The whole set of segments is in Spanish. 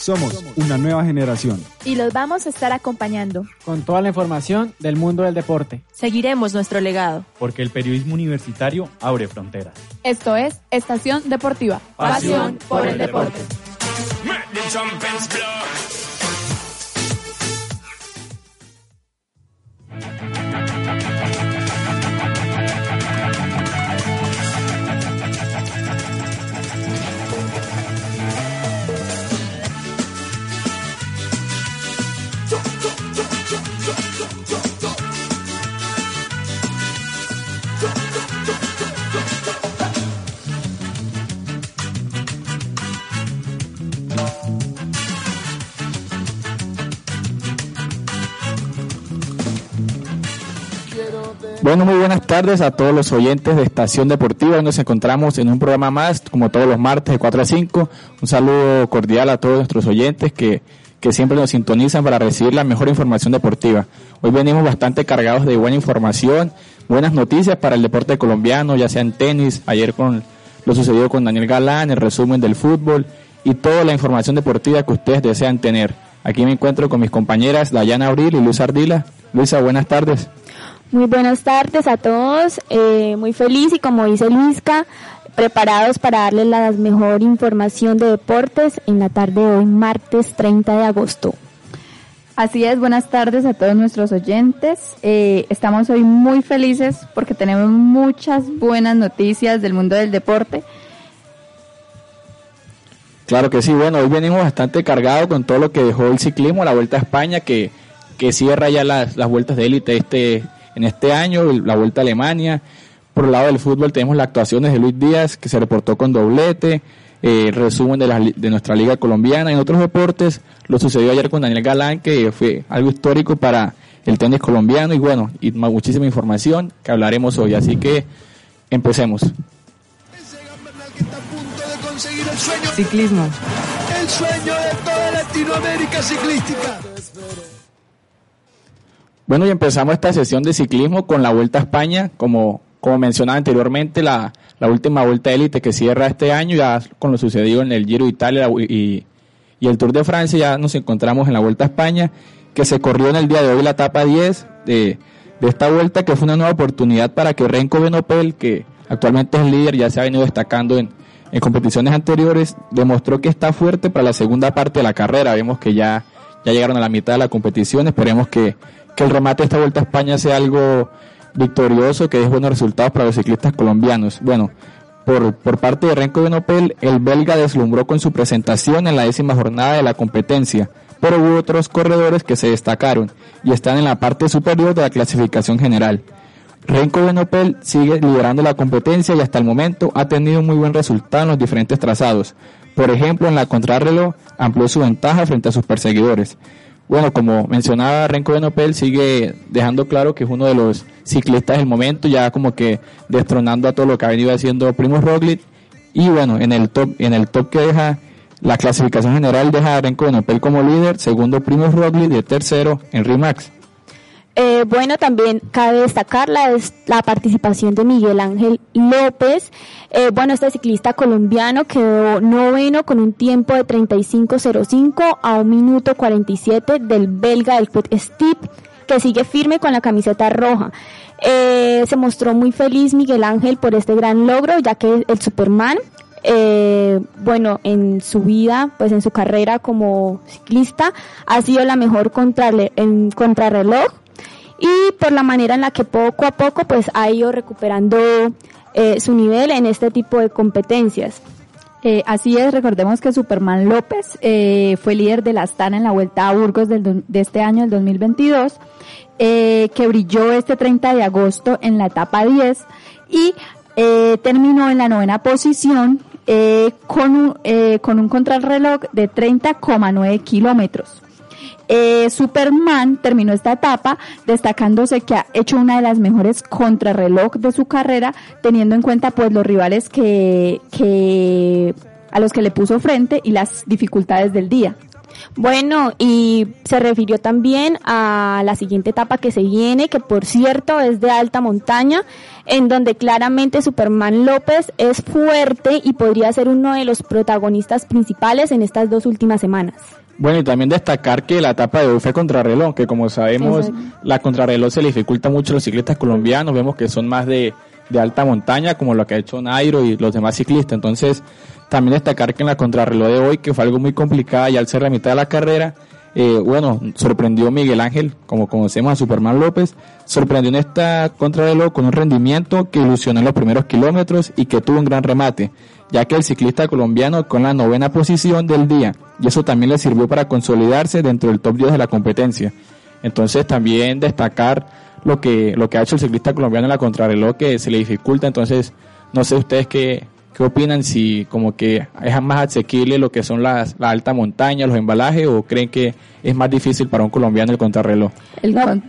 Somos una nueva generación. Y los vamos a estar acompañando. Con toda la información del mundo del deporte. Seguiremos nuestro legado. Porque el periodismo universitario abre fronteras. Esto es Estación Deportiva. Pasión por el deporte. Bueno, muy buenas tardes a todos los oyentes de Estación Deportiva. Nos encontramos en un programa más, como todos los martes de 4 a 5. Un saludo cordial a todos nuestros oyentes que, que siempre nos sintonizan para recibir la mejor información deportiva. Hoy venimos bastante cargados de buena información, buenas noticias para el deporte colombiano, ya sea en tenis, ayer con lo sucedido con Daniel Galán, el resumen del fútbol y toda la información deportiva que ustedes desean tener. Aquí me encuentro con mis compañeras Dayana Abril y Luis Ardila. Luisa, buenas tardes. Muy buenas tardes a todos, eh, muy feliz y como dice Luisca, preparados para darles la mejor información de deportes en la tarde de hoy, martes 30 de agosto. Así es, buenas tardes a todos nuestros oyentes. Eh, estamos hoy muy felices porque tenemos muchas buenas noticias del mundo del deporte. Claro que sí, bueno, hoy venimos bastante cargados con todo lo que dejó el ciclismo, la Vuelta a España, que, que cierra ya las, las vueltas de élite este en este año, la Vuelta a Alemania. Por el lado del fútbol tenemos las actuaciones de Luis Díaz, que se reportó con doblete, eh, resumen de, la, de nuestra liga colombiana. En otros deportes, lo sucedió ayer con Daniel Galán, que fue algo histórico para el tenis colombiano y bueno, y muchísima información que hablaremos hoy. Así que empecemos. Ciclismo. El sueño de toda Latinoamérica ciclística. Bueno, y empezamos esta sesión de ciclismo con la Vuelta a España, como, como mencionaba anteriormente, la, la última Vuelta élite que cierra este año, ya con lo sucedido en el Giro de Italia y, y el Tour de Francia, ya nos encontramos en la Vuelta a España, que se corrió en el día de hoy la etapa 10 de, de esta vuelta, que fue una nueva oportunidad para que Renko Benopel, que actualmente es líder, ya se ha venido destacando en, en competiciones anteriores, demostró que está fuerte para la segunda parte de la carrera. Vemos que ya, ya llegaron a la mitad de la competición, esperemos que que el remate de esta Vuelta a España sea algo victorioso, que dé buenos resultados para los ciclistas colombianos. Bueno, por, por parte de Renko Benopel, el belga deslumbró con su presentación en la décima jornada de la competencia, pero hubo otros corredores que se destacaron y están en la parte superior de la clasificación general. Renko Benopel sigue liderando la competencia y hasta el momento ha tenido un muy buen resultado en los diferentes trazados. Por ejemplo, en la contrarreloj amplió su ventaja frente a sus perseguidores. Bueno, como mencionaba Renko Benopel, sigue dejando claro que es uno de los ciclistas del momento, ya como que destronando a todo lo que ha venido haciendo Primo Roglic. Y bueno, en el top, en el top que deja la clasificación general deja a Renko Benopel como líder, segundo Primo Roglic y tercero Henry Max. Eh, bueno, también cabe destacar la, la participación de Miguel Ángel López. Eh, bueno, este ciclista colombiano quedó noveno con un tiempo de 35.05 a un minuto 47 del belga del Quick Step, que sigue firme con la camiseta roja. Eh, se mostró muy feliz Miguel Ángel por este gran logro, ya que el Superman eh, bueno, en su vida, pues en su carrera como ciclista, ha sido la mejor contra, en contrarreloj y por la manera en la que poco a poco pues ha ido recuperando eh, su nivel en este tipo de competencias. Eh, así es, recordemos que Superman López eh, fue líder de la Astana en la Vuelta a Burgos del, de este año, el 2022, eh, que brilló este 30 de agosto en la etapa 10 y eh, terminó en la novena posición con, un, con un contrarreloj de 30,9 kilómetros. Superman terminó esta etapa destacándose que ha hecho una de las mejores contrarreloj de su carrera, teniendo en cuenta pues los rivales que, que a los que le puso frente y las dificultades del día. Bueno, y se refirió también a la siguiente etapa que se viene, que por cierto es de alta montaña, en donde claramente Superman López es fuerte y podría ser uno de los protagonistas principales en estas dos últimas semanas. Bueno, y también destacar que la etapa de hoy fue contrarreloj, que como sabemos, la contrarreloj se le dificulta mucho a los ciclistas colombianos, vemos que son más de, de alta montaña, como lo que ha hecho Nairo y los demás ciclistas. Entonces, también destacar que en la contrarreloj de hoy, que fue algo muy complicado y al ser la mitad de la carrera, eh, bueno, sorprendió Miguel Ángel, como conocemos a Superman López, sorprendió en esta contrarreloj con un rendimiento que ilusionó en los primeros kilómetros y que tuvo un gran remate, ya que el ciclista colombiano con la novena posición del día, y eso también le sirvió para consolidarse dentro del top 10 de la competencia. Entonces también destacar lo que, lo que ha hecho el ciclista colombiano en la contrarreloj que se le dificulta, entonces no sé ustedes qué, ¿Qué opinan si como que es más asequible lo que son las, la alta montaña, los embalajes o creen que es más difícil para un colombiano el contrarreloj?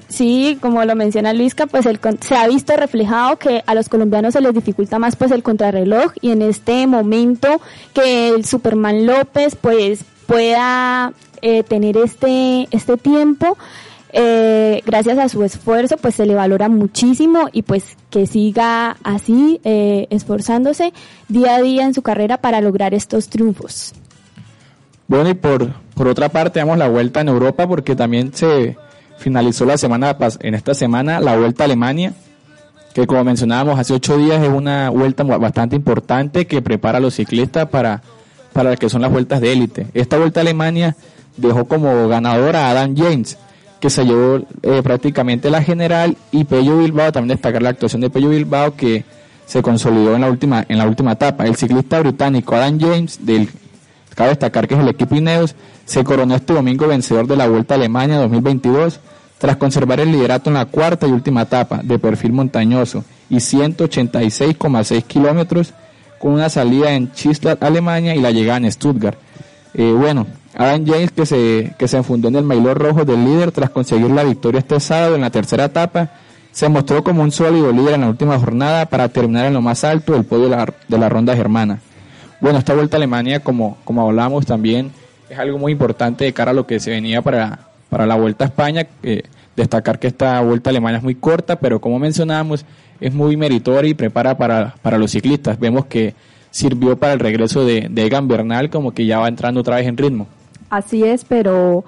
sí, como lo menciona Luisca, pues el, se ha visto reflejado que a los colombianos se les dificulta más pues el contrarreloj y en este momento que el Superman López pues pueda eh, tener este, este tiempo, eh, gracias a su esfuerzo pues se le valora muchísimo y pues que siga así eh, esforzándose día a día en su carrera para lograr estos triunfos. Bueno y por, por otra parte damos la vuelta en Europa porque también se finalizó la semana en esta semana la vuelta a Alemania que como mencionábamos hace ocho días es una vuelta bastante importante que prepara a los ciclistas para, para que son las vueltas de élite. Esta vuelta a Alemania dejó como ganadora a Adam James, que se llevó eh, prácticamente la general y Pello Bilbao, también destacar la actuación de Pello Bilbao que se consolidó en la última, en la última etapa. El ciclista británico Adam James, del, cabe destacar que es el equipo Ineos, se coronó este domingo vencedor de la Vuelta a Alemania 2022 tras conservar el liderato en la cuarta y última etapa de perfil montañoso y 186,6 kilómetros con una salida en Chislat, Alemania y la llegada en Stuttgart. Eh, bueno, Adam James que se, que se enfundó en el maillot rojo del líder tras conseguir la victoria este sábado en la tercera etapa, se mostró como un sólido líder en la última jornada para terminar en lo más alto del podio de la, de la ronda germana. Bueno, esta vuelta a Alemania, como, como hablamos también, es algo muy importante de cara a lo que se venía para, para la vuelta a España. Destacar que esta vuelta a Alemania es muy corta, pero como mencionábamos, es muy meritoria y prepara para, para los ciclistas. Vemos que sirvió para el regreso de, Egan Bernal, como que ya va entrando otra vez en ritmo. Así es, pero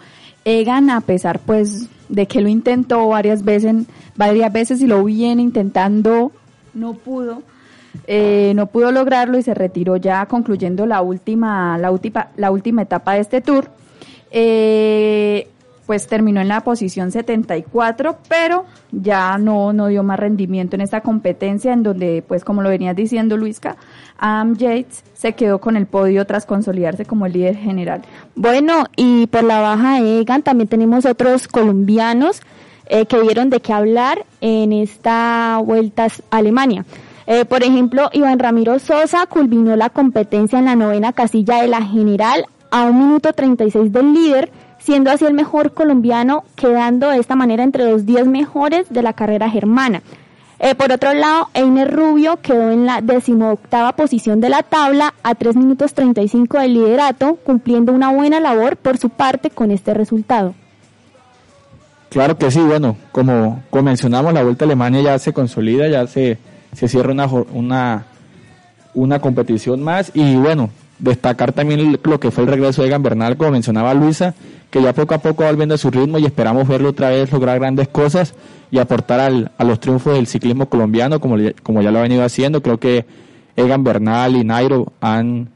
Egan, a pesar pues de que lo intentó varias veces, varias veces y lo viene intentando, no pudo, eh, no pudo lograrlo y se retiró ya concluyendo la última, la última, la última etapa de este tour. Eh, pues terminó en la posición 74, pero ya no, no dio más rendimiento en esta competencia en donde, pues como lo venías diciendo Luisca, Am Yates se quedó con el podio tras consolidarse como el líder general. Bueno, y por la baja de Egan también tenemos otros colombianos eh, que dieron de qué hablar en esta vuelta a Alemania. Eh, por ejemplo, Iván Ramiro Sosa culminó la competencia en la novena casilla de la general a un minuto 36 del líder siendo así el mejor colombiano, quedando de esta manera entre los 10 mejores de la carrera germana. Eh, por otro lado, Einer Rubio quedó en la decimoctava posición de la tabla a 3 minutos 35 del liderato, cumpliendo una buena labor por su parte con este resultado. Claro que sí, bueno, como, mencionamos, la Vuelta a Alemania ya se consolida, ya se, se cierra una, una, una competición más y bueno, destacar también lo que fue el regreso de Egan Bernal, como mencionaba Luisa, que ya poco a poco va volviendo a su ritmo y esperamos verlo otra vez lograr grandes cosas y aportar al, a los triunfos del ciclismo colombiano, como, como ya lo ha venido haciendo. Creo que Egan Bernal y Nairo han,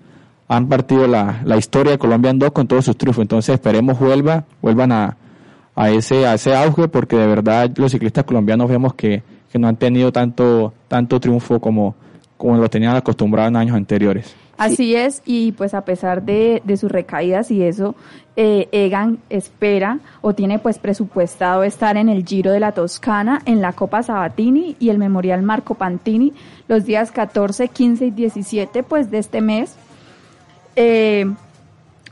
han partido la, la historia de Colombia en dos con todos sus triunfos. Entonces esperemos vuelva, vuelvan a, a, ese, a ese auge, porque de verdad los ciclistas colombianos vemos que, que no han tenido tanto, tanto triunfo como como lo tenían acostumbrado en años anteriores. Así es, y pues a pesar de, de sus recaídas y eso, eh, Egan espera o tiene pues presupuestado estar en el Giro de la Toscana, en la Copa Sabatini y el Memorial Marco Pantini los días 14, 15 y 17 pues de este mes. Eh,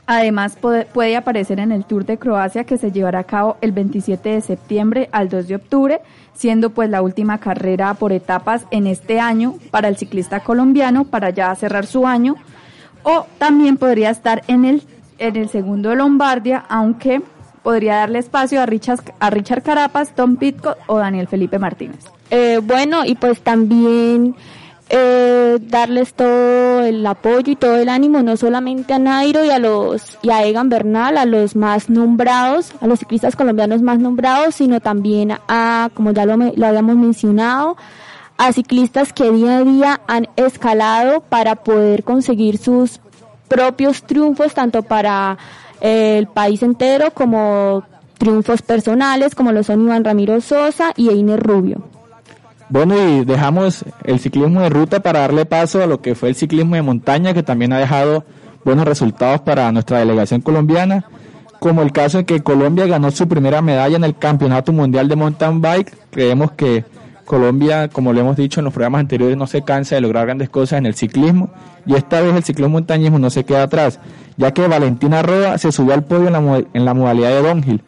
además puede, aparecer en el Tour de Croacia que se llevará a cabo el 27 de septiembre al 2 de octubre, siendo pues la última carrera por etapas en este año para el ciclista colombiano para ya cerrar su año. O también podría estar en el, en el segundo de Lombardia, aunque podría darle espacio a Richard, a Richard Carapas, Tom Pitcock o Daniel Felipe Martínez. Eh, bueno, y pues también eh, darles todo el apoyo y todo el ánimo, no solamente a Nairo y a los y a Egan Bernal, a los más nombrados, a los ciclistas colombianos más nombrados, sino también a, como ya lo, lo habíamos mencionado, a ciclistas que día a día han escalado para poder conseguir sus propios triunfos, tanto para eh, el país entero como triunfos personales, como lo son Iván Ramiro Sosa y Einer Rubio. Bueno, y dejamos el ciclismo de ruta para darle paso a lo que fue el ciclismo de montaña, que también ha dejado buenos resultados para nuestra delegación colombiana, como el caso en que Colombia ganó su primera medalla en el Campeonato Mundial de Mountain Bike. Creemos que Colombia, como lo hemos dicho en los programas anteriores, no se cansa de lograr grandes cosas en el ciclismo, y esta vez el ciclismo montañismo no se queda atrás, ya que Valentina Roa se subió al podio en la, en la modalidad de downhill,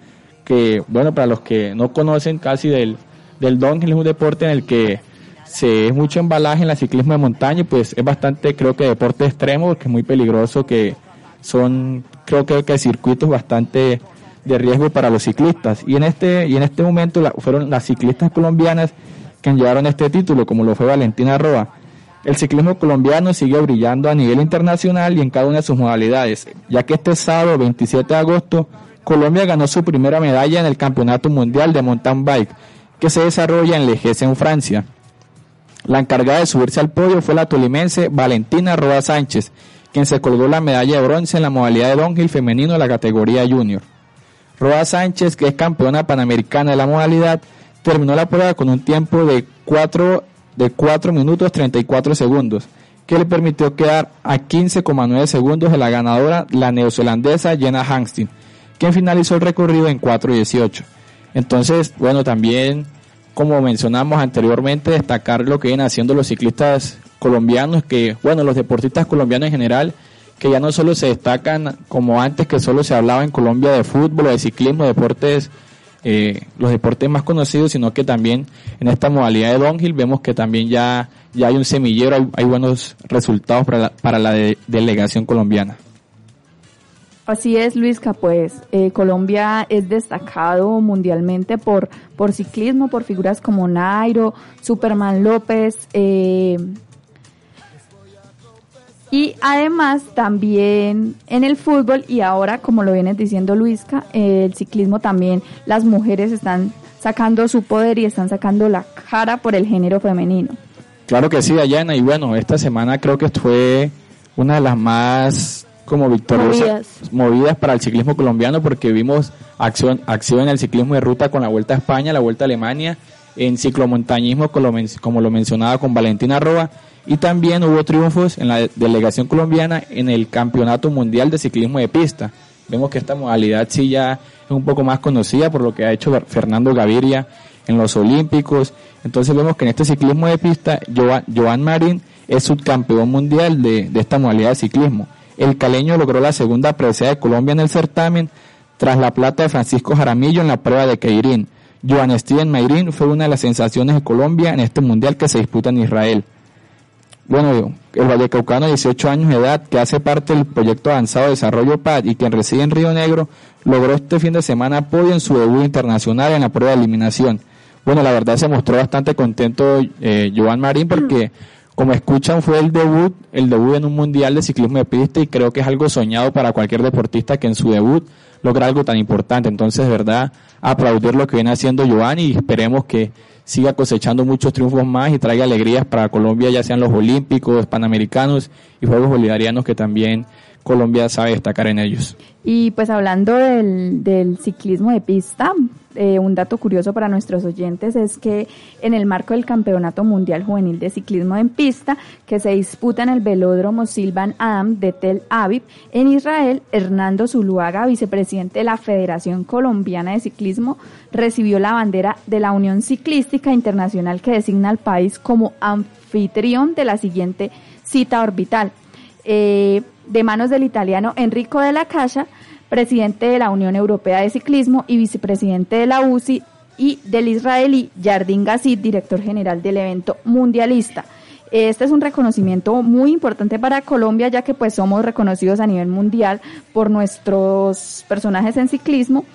que, bueno, para los que no conocen casi del del downhill es un deporte en el que se es mucho embalaje en la ciclismo de montaña, pues es bastante, creo que deporte extremo, porque es muy peligroso, que son, creo que, que circuitos bastante de riesgo para los ciclistas. Y en este, y en este momento fueron las ciclistas colombianas que llevaron este título, como lo fue Valentina Roa. El ciclismo colombiano sigue brillando a nivel internacional y en cada una de sus modalidades, ya que este sábado 27 de agosto Colombia ganó su primera medalla en el Campeonato Mundial de Mountain Bike que se desarrolla en Lejes, en Francia. La encargada de subirse al podio fue la tolimense Valentina Roa Sánchez, quien se colgó la medalla de bronce en la modalidad de downhill femenino de la categoría junior. Roa Sánchez, que es campeona panamericana de la modalidad, terminó la prueba con un tiempo de 4, de 4 minutos 34 segundos, que le permitió quedar a 15,9 segundos de la ganadora, la neozelandesa Jenna Hangstin, quien finalizó el recorrido en 4.18. Entonces, bueno, también, como mencionamos anteriormente, destacar lo que vienen haciendo los ciclistas colombianos, que, bueno, los deportistas colombianos en general, que ya no solo se destacan como antes, que solo se hablaba en Colombia de fútbol de ciclismo, deportes, eh, los deportes más conocidos, sino que también en esta modalidad de downhill vemos que también ya, ya hay un semillero, hay, buenos resultados para la, para la delegación colombiana. Así es, Luisca, pues eh, Colombia es destacado mundialmente por, por ciclismo, por figuras como Nairo, Superman López, eh, y además también en el fútbol y ahora, como lo viene diciendo Luisca, el ciclismo también, las mujeres están sacando su poder y están sacando la cara por el género femenino. Claro que sí, Dayana, y bueno, esta semana creo que fue una de las más como victoriosas movidas. para el ciclismo colombiano porque vimos acción, acción en el ciclismo de ruta con la Vuelta a España, la Vuelta a Alemania, en ciclomontañismo como lo mencionaba con Valentina Roa y también hubo triunfos en la delegación colombiana en el Campeonato Mundial de Ciclismo de Pista. Vemos que esta modalidad sí ya es un poco más conocida por lo que ha hecho Fernando Gaviria en los Olímpicos. Entonces vemos que en este ciclismo de pista, Joan, Marín es subcampeón mundial de, de esta modalidad de ciclismo. El caleño logró la segunda presea de Colombia en el certamen tras la plata de Francisco Jaramillo en la prueba de Keirin. Joan Steven Mayrin fue una de las sensaciones de Colombia en este mundial que se disputa en Israel. Bueno, el vallecaucano de 18 años de edad, que hace parte del proyecto avanzado de desarrollo PAD y quien reside en Río Negro, logró este fin de semana apoyo en su debut internacional en la prueba de eliminación. Bueno, la verdad se mostró bastante contento eh, Joan Marín porque como escuchan, fue el debut, el debut en un mundial de ciclismo de pista y creo que es algo soñado para cualquier deportista que en su debut logra algo tan importante. Entonces, de verdad, aplaudir lo que viene haciendo Giovanni y esperemos que siga cosechando muchos triunfos más y traiga alegrías para Colombia, ya sean los Olímpicos, Panamericanos y Juegos Bolivarianos que también Colombia sabe destacar en ellos. Y pues hablando del, ciclismo de pista, eh, un dato curioso para nuestros oyentes es que en el marco del Campeonato Mundial Juvenil de Ciclismo en Pista, que se disputa en el velódromo Silvan Adam de Tel Aviv, en Israel, Hernando Zuluaga, vicepresidente de la Federación Colombiana de Ciclismo, recibió la bandera de la Unión Ciclística Internacional que designa al país como anfitrión de la siguiente cita orbital. Eh, de manos del italiano Enrico de la Casa, presidente de la Unión Europea de Ciclismo y vicepresidente de la UCI, y del israelí Yardin Gazit, director general del evento mundialista. Este es un reconocimiento muy importante para Colombia, ya que pues somos reconocidos a nivel mundial por nuestros personajes en ciclismo.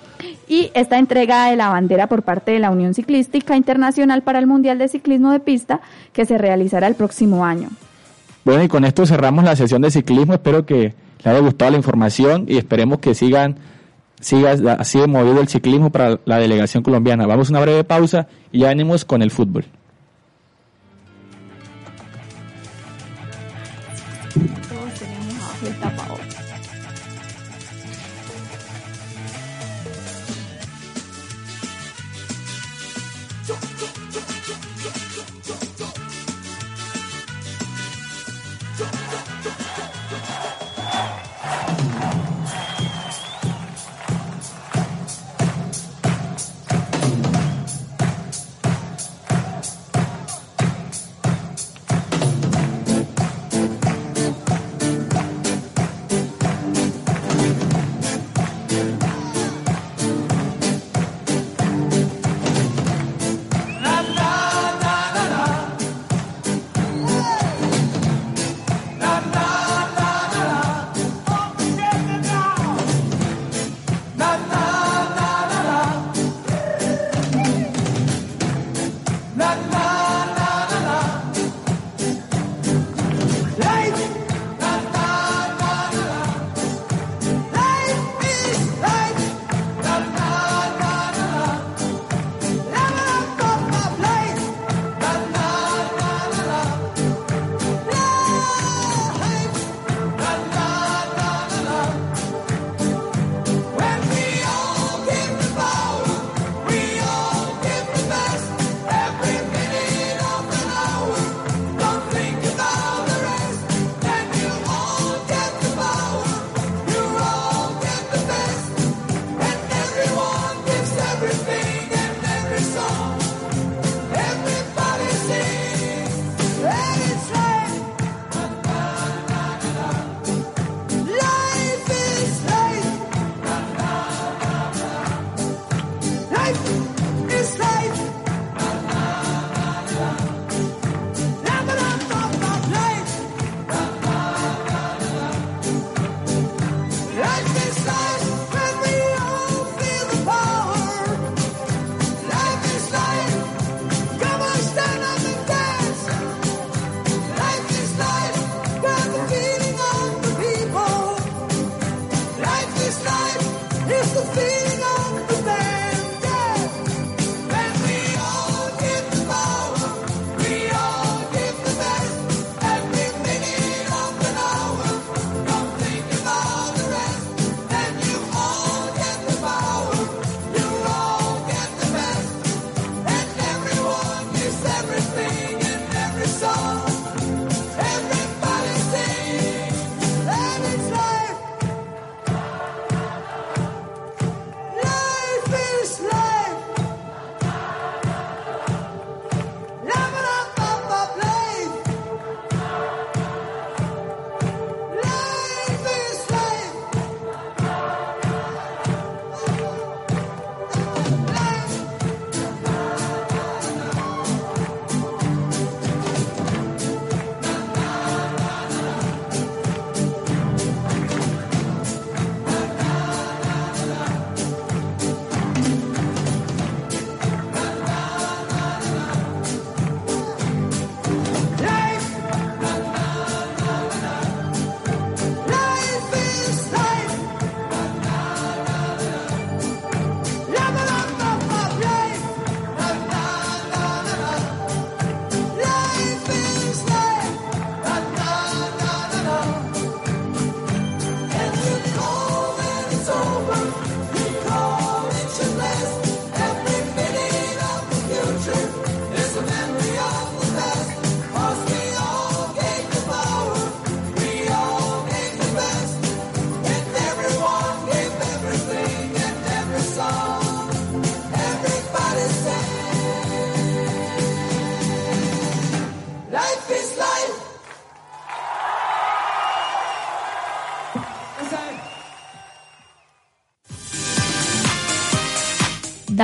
Y esta entrega de la bandera por parte de la Unión Ciclística Internacional para el Mundial de Ciclismo de Pista, que se realizará el próximo año. Bueno, y con esto cerramos la sesión de ciclismo. Espero que les haya gustado la información y esperemos que sigan siga así movido el ciclismo para la delegación colombiana. Vamos a una breve pausa y ya venimos con el fútbol.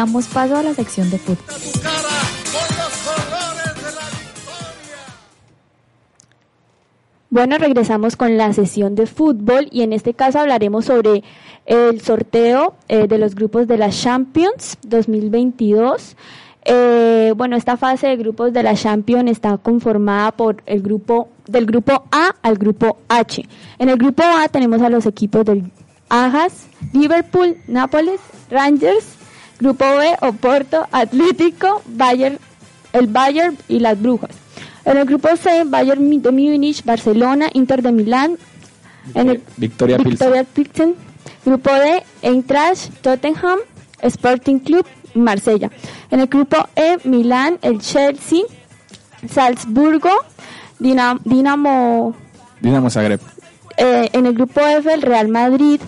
Damos paso a la sección de fútbol. Bueno, regresamos con la sesión de fútbol y en este caso hablaremos sobre el sorteo eh, de los grupos de la Champions 2022. Eh, bueno, esta fase de grupos de la Champions está conformada por el grupo del grupo A al grupo H. En el grupo A tenemos a los equipos del Ajax, Liverpool, Nápoles, Rangers, grupo B, Oporto, Atlético, Bayern, el Bayern y las Brujas. En el grupo C, Bayern de Múnich, Barcelona, Inter de Milán, en el Victoria, Victoria Pilsen. Grupo D, Eintracht, Tottenham, Sporting Club, Marsella. En el grupo E, Milán, el Chelsea, Salzburgo, Dinamo, Dinamo, Dinamo Zagreb. Eh, en el grupo F, el Real Madrid,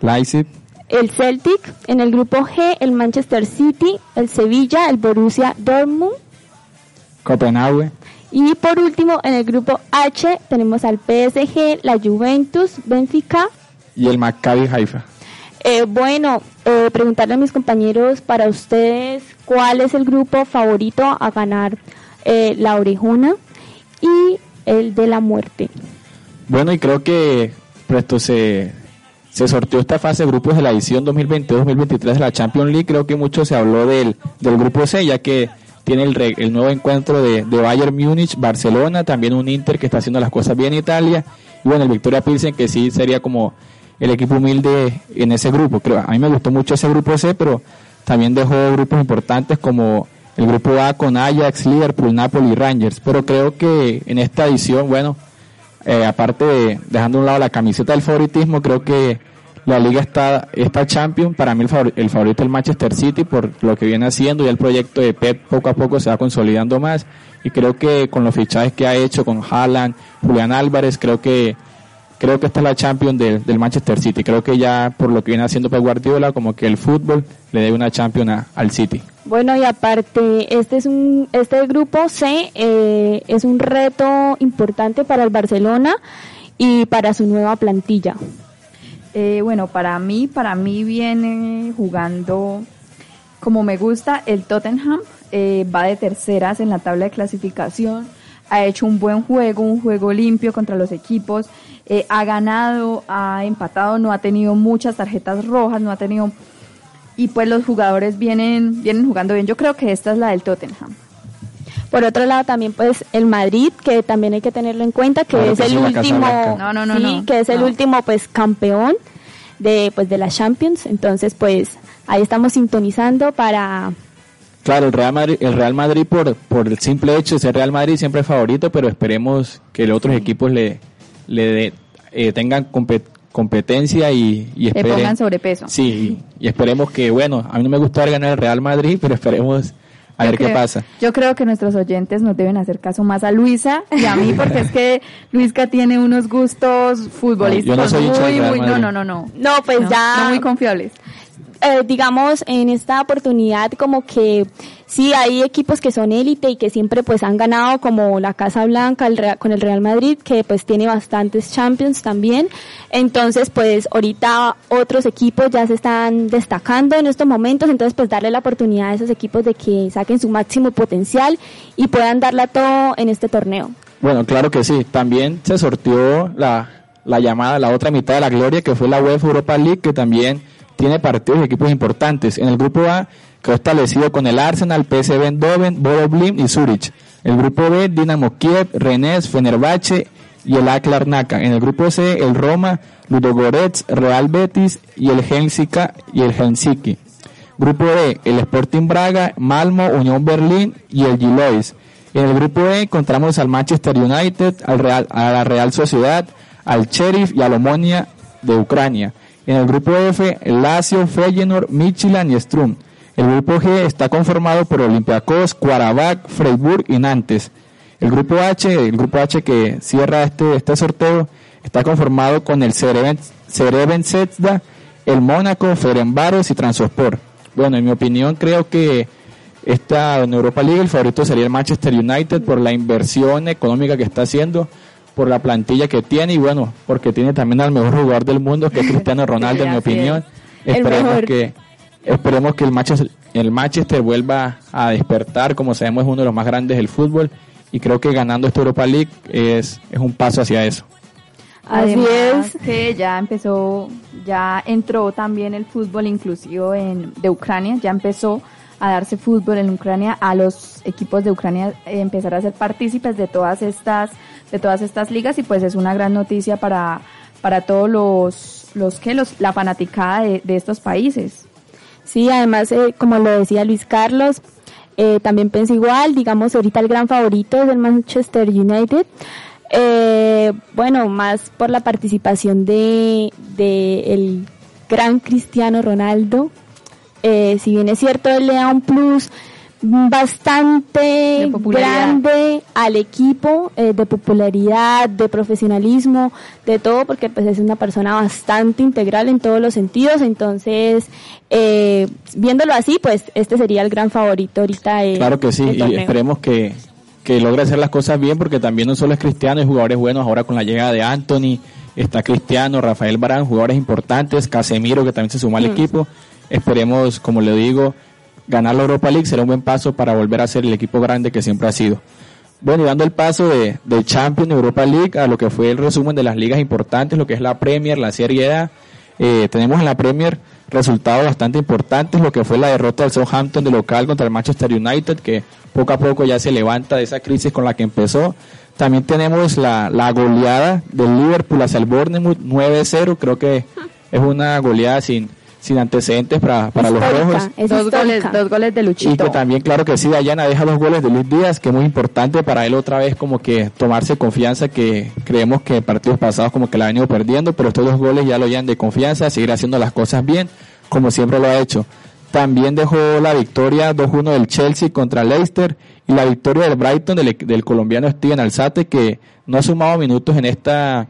Leipzig, el Celtic. En el grupo G, el Manchester City, el Sevilla, el Borussia Dortmund. Copenhague. Y por último, en el grupo H tenemos al PSG, la Juventus, Benfica. Y el Maccabi Haifa. Eh, bueno, eh, preguntarle a mis compañeros para ustedes cuál es el grupo favorito a ganar eh, la orejona y el de la muerte. Bueno, y creo que presto se, se sorteó esta fase de grupos de la edición 2022-2023 de la Champions League. Creo que mucho se habló del, del grupo C, ya que tiene el, el nuevo encuentro de, de, Bayern Múnich, Barcelona, también un Inter que está haciendo las cosas bien en Italia, y bueno, el Victoria Pilsen que sí sería como el equipo humilde en ese grupo. Creo, a mí me gustó mucho ese grupo C, pero también dejó grupos importantes como el grupo A con Ajax, Liverpool, Napoli y Rangers. Pero creo que en esta edición, bueno, eh, aparte de dejando un lado la camiseta del favoritismo, creo que la liga está, está champion. Para mí el favorito es el Manchester City por lo que viene haciendo y el proyecto de Pep poco a poco se va consolidando más. Y creo que con los fichajes que ha hecho con Haaland, Julián Álvarez, creo que creo que esta es la Champions del, del, Manchester City. Creo que ya por lo que viene haciendo Pep Guardiola, como que el fútbol le debe una Champions a, al City. Bueno, y aparte, este es un este grupo C eh, es un reto importante para el Barcelona y para su nueva plantilla. Eh, bueno, para mí, para mí viene jugando como me gusta el Tottenham, eh, va de terceras en la tabla de clasificación, ha hecho un buen juego, un juego limpio contra los equipos, eh, ha ganado, ha empatado, no ha tenido muchas tarjetas rojas, no ha tenido y pues los jugadores vienen vienen jugando bien. Yo creo que esta es la del Tottenham. Por otro lado también pues el Madrid que también hay que tenerlo en cuenta que Claro es que el último. No, no, no, sí, no, que es el no. último pues campeón de pues de la Champions, entonces pues ahí estamos sintonizando para Claro, el Real Madrid, el Real Madrid por, por el simple hecho de ser Real Madrid siempre es favorito, pero esperemos que los otros equipos le, le dé- eh, tengan compet- competencia y, y Le esperen. pongan sobrepeso. Sí, y, y esperemos que, bueno, a mí no me gustaría ganar el Real Madrid, pero esperemos a Yo ver qué pasa. Yo creo que nuestros oyentes nos deben hacer caso más a Luisa y a mí, porque es que Luisca tiene unos gustos futbolísticos No, yo no soy hincha del muy, muy, no, no, no, no. no pues No, ya no muy confiables. Eh, digamos, en esta oportunidad como que sí hay equipos que son élite y que siempre pues han ganado como la Casa Blanca con el Real Madrid que pues tiene bastantes Champions también. Entonces pues ahorita otros equipos ya se están destacando en estos momentos, entonces pues darle la oportunidad a esos equipos de que saquen su máximo potencial y puedan darla todo en este torneo. Bueno, claro que sí. También se sortió la, la llamada, la otra mitad de la gloria, que fue la UEFA Europa League, que también tiene partidos y equipos importantes. En el grupo A quedó establecido con el Arsenal, PSV Eindhoven, Bodo Glimt y Zurich. El grupo B, Dinamo Kiev, Rennes, Fenerbahce y el AK Larnaca. En el grupo C, el Roma, Ludogorets, Real Betis y el Helsinki y el Helsinki. Grupo D, el Sporting Braga, Malmo, Unión Berlín y el Gilois. En el grupo E encontramos al Manchester United, al Real, a la Real Sociedad, al Sheriff y al Omonia de Ucrania. En el grupo F, Lazio, Feyenoord, Midtjylland y Strum. El grupo G está conformado por Olympiacos, Qarabag, Freiburg y Nantes. El grupo H, el grupo H que cierra este, este sorteo, está conformado con el Cereven, Zvezda, el Mónaco, Ferencváros y Transport. Bueno, en mi opinión creo que esta en Europa League el favorito sería el Manchester United por la inversión económica que está haciendo, por la plantilla que tiene y bueno, porque tiene también al mejor jugador del mundo que es Cristiano Ronaldo en mi opinión. Esperemos que esperemos que el Manchester, el Manchester vuelva a despertar, como sabemos es uno de los más grandes del fútbol, y creo que ganando esta Europa League es, es un paso hacia eso. Así es. Que ya empezó, ya entró también el fútbol inclusivo en, de Ucrania, ya empezó a darse fútbol en Ucrania, a los equipos de Ucrania eh, empezar a ser partícipes de todas estas, de todas estas ligas y pues es una gran noticia para, para todos los, los que los, la fanaticada de, de estos países. Sí, además, eh, como lo decía Luis Carlos, eh, también pienso igual, digamos, ahorita el gran favorito es el Manchester United. Eh, bueno, más por la participación de, de el gran Cristiano Ronaldo. Eh, si bien es cierto, él le da un plus bastante grande al equipo eh, de popularidad, de profesionalismo, de todo, porque pues es una persona bastante integral en todos los sentidos. Entonces, eh, viéndolo así, pues este sería el gran favorito ahorita. claro que sí, y esperemos que, que logre hacer las cosas bien, porque también no solo es Cristiano, hay jugadores buenos ahora con la llegada de Anthony, está Cristiano, Rafael Barán, jugadores importantes, Casemiro que también se suma al mm. equipo. Esperemos, como le digo, ganar la Europa League será un buen paso para volver a ser el equipo grande que siempre ha sido. Bueno, y dando el paso de, de Champions, Europa League, a lo que fue el resumen de las ligas importantes, lo que es la Premier, la Serie A, eh, tenemos en la Premier resultados bastante importantes, lo que fue la derrota del Southampton de local contra el Manchester United, que poco a poco ya se levanta de esa crisis con la que empezó. También tenemos la, la goleada del Liverpool hacia el Bournemouth 9-0, creo que es una goleada sin, sin antecedentes para, para los rojos. Dos goles, dos goles de Luchito. Y que también, claro que sí, Dayana deja los goles de Luis Díaz, que es muy importante para él otra vez como que tomarse confianza, que creemos que partidos pasados como que la ha venido perdiendo, pero estos dos goles ya lo llenan de confianza, seguir haciendo las cosas bien, como siempre lo ha hecho. También dejó la victoria 2-1 del Chelsea contra Leicester y la victoria del Brighton del, del colombiano Steven Alzate, que no ha sumado minutos en esta,